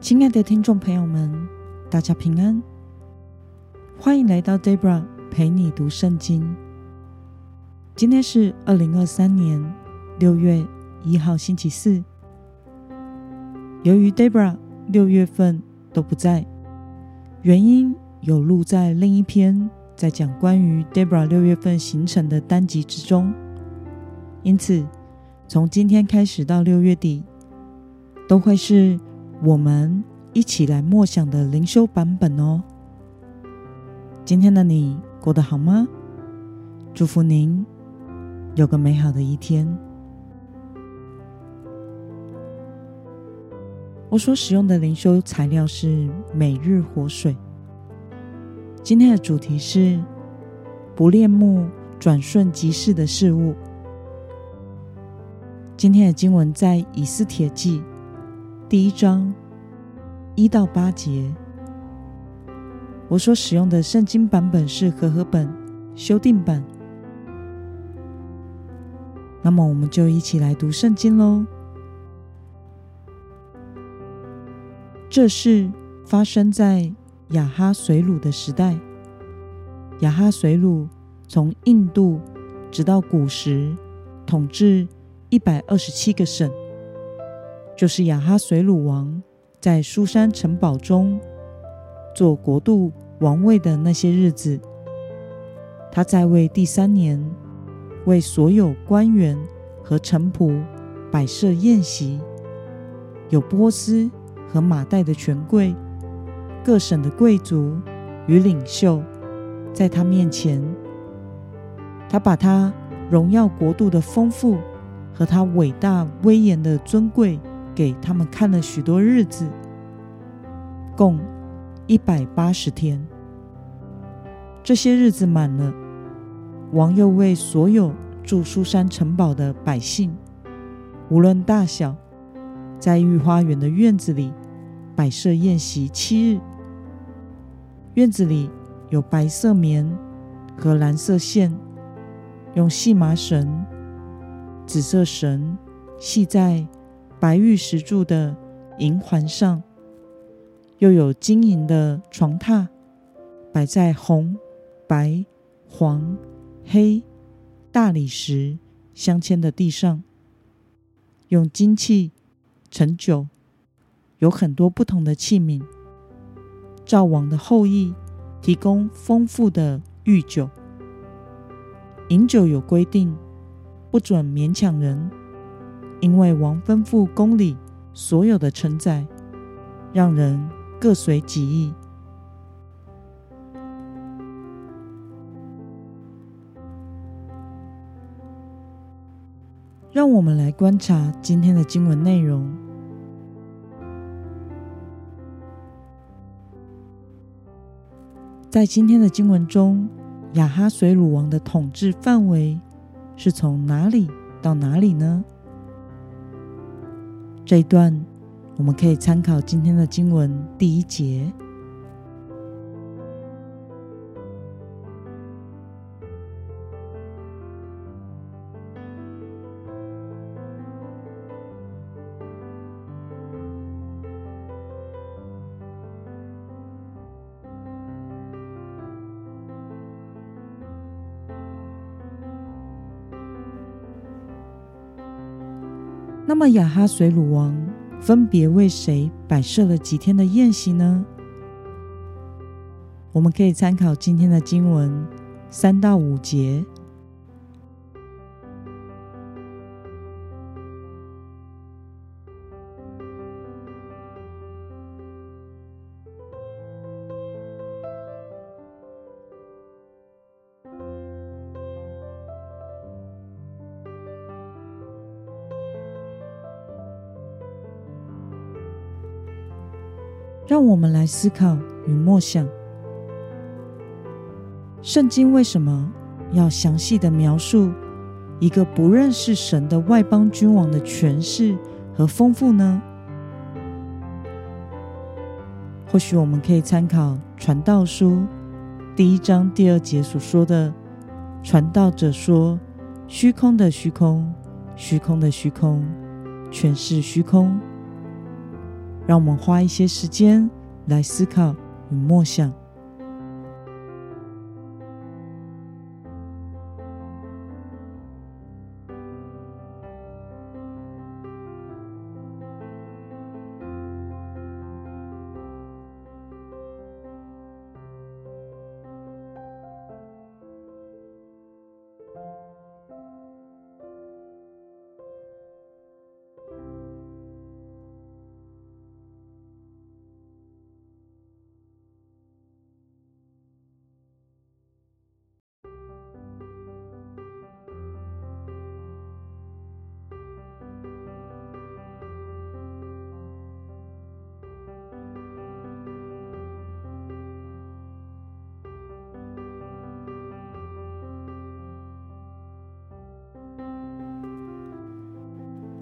亲爱的听众朋友们，大家平安，欢迎来到 Debra 陪你读圣经。今天是二零二三年六月一号星期四。由于 Debra 六月份都不在，原因有录在另一篇在讲关于 Debra 六月份行程的单集之中，因此从今天开始到六月底，都会是我们一起来默想的灵修版本哦。今天的你过得好吗？祝福您有个美好的一天。我所使用的灵修材料是每日活水。今天的主题是不恋慕转瞬即逝的事物。今天的经文在以斯帖记。第一章一到八节，我所使用的圣经版本是和合本修订版。那么，我们就一起来读圣经喽。这事发生在亚哈随鲁的时代。亚哈随鲁从印度直到古时，统治一百二十七个省。就是亚哈随鲁王在苏珊城堡中做国度王位的那些日子，他在位第三年，为所有官员和臣仆摆设宴席，有波斯和马代的权贵、各省的贵族与领袖在他面前，他把他荣耀国度的丰富和他伟大威严的尊贵。给他们看了许多日子，共一百八十天。这些日子满了，王又为所有住书珊城堡的百姓，无论大小，在御花园的院子里摆设宴席七日。院子里有白色棉和蓝色线，用细麻绳、紫色绳系在。白玉石柱的银环上，又有金银的床榻，摆在红、白、黄、黑大理石镶嵌的地上，用金器盛酒，有很多不同的器皿。赵王的后裔提供丰富的御酒，饮酒有规定，不准勉强人。因为王吩咐宫里所有的承载，让人各随己意。让我们来观察今天的经文内容。在今天的经文中，亚哈随鲁王的统治范围是从哪里到哪里呢？这一段我们可以参考今天的经文第一节。那么雅哈随鲁王分别为谁摆设了几天的宴席呢？我们可以参考今天的经文三到五节。让我们来思考与默想，圣经为什么要详细的描述一个不认识神的外邦君王的权势和丰富呢？或许我们可以参考《传道书》第一章第二节所说的：“传道者说，虚空的虚空，虚空的虚空，全是虚空。”让我们花一些时间来思考与默想。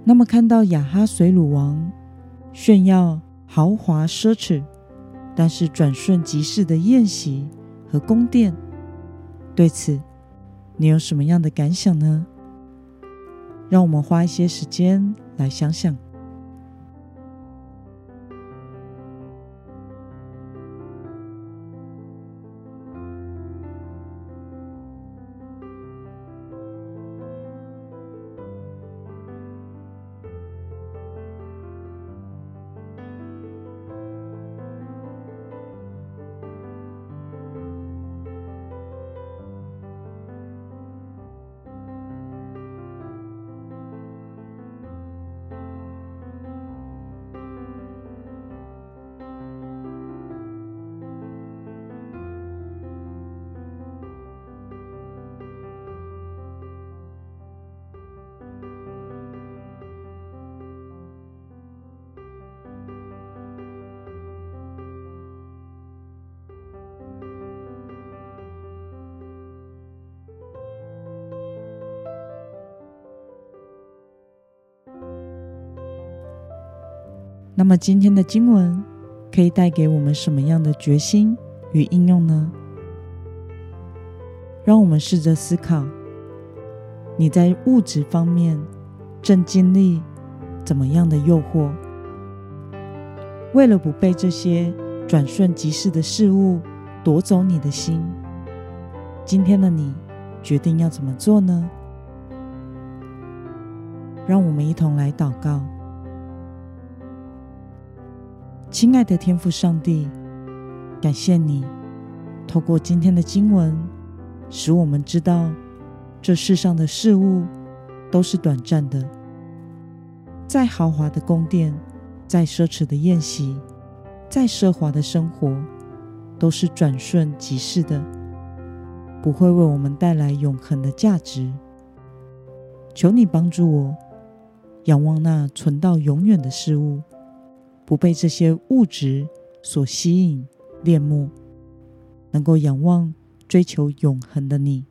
那么，看到雅哈随鲁王炫耀豪华奢侈，但是转瞬即逝的宴席和宫殿，对此你有什么样的感想呢？让我们花一些时间来想想。那么今天的经文可以带给我们什么样的决心与应用呢？让我们试着思考：你在物质方面正经历怎么样的诱惑？为了不被这些转瞬即逝的事物夺走你的心，今天的你决定要怎么做呢？让我们一同来祷告。亲爱的天父上帝，感谢你透过今天的经文，使我们知道这世上的事物都是短暂的。再豪华的宫殿，再奢侈的宴席，再奢华的生活，都是转瞬即逝的，不会为我们带来永恒的价值。求你帮助我，仰望那存到永远的事物。不被这些物质所吸引、恋慕，能够仰望、追求永恒的你。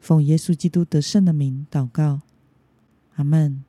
奉耶稣基督得胜的名祷告，阿门。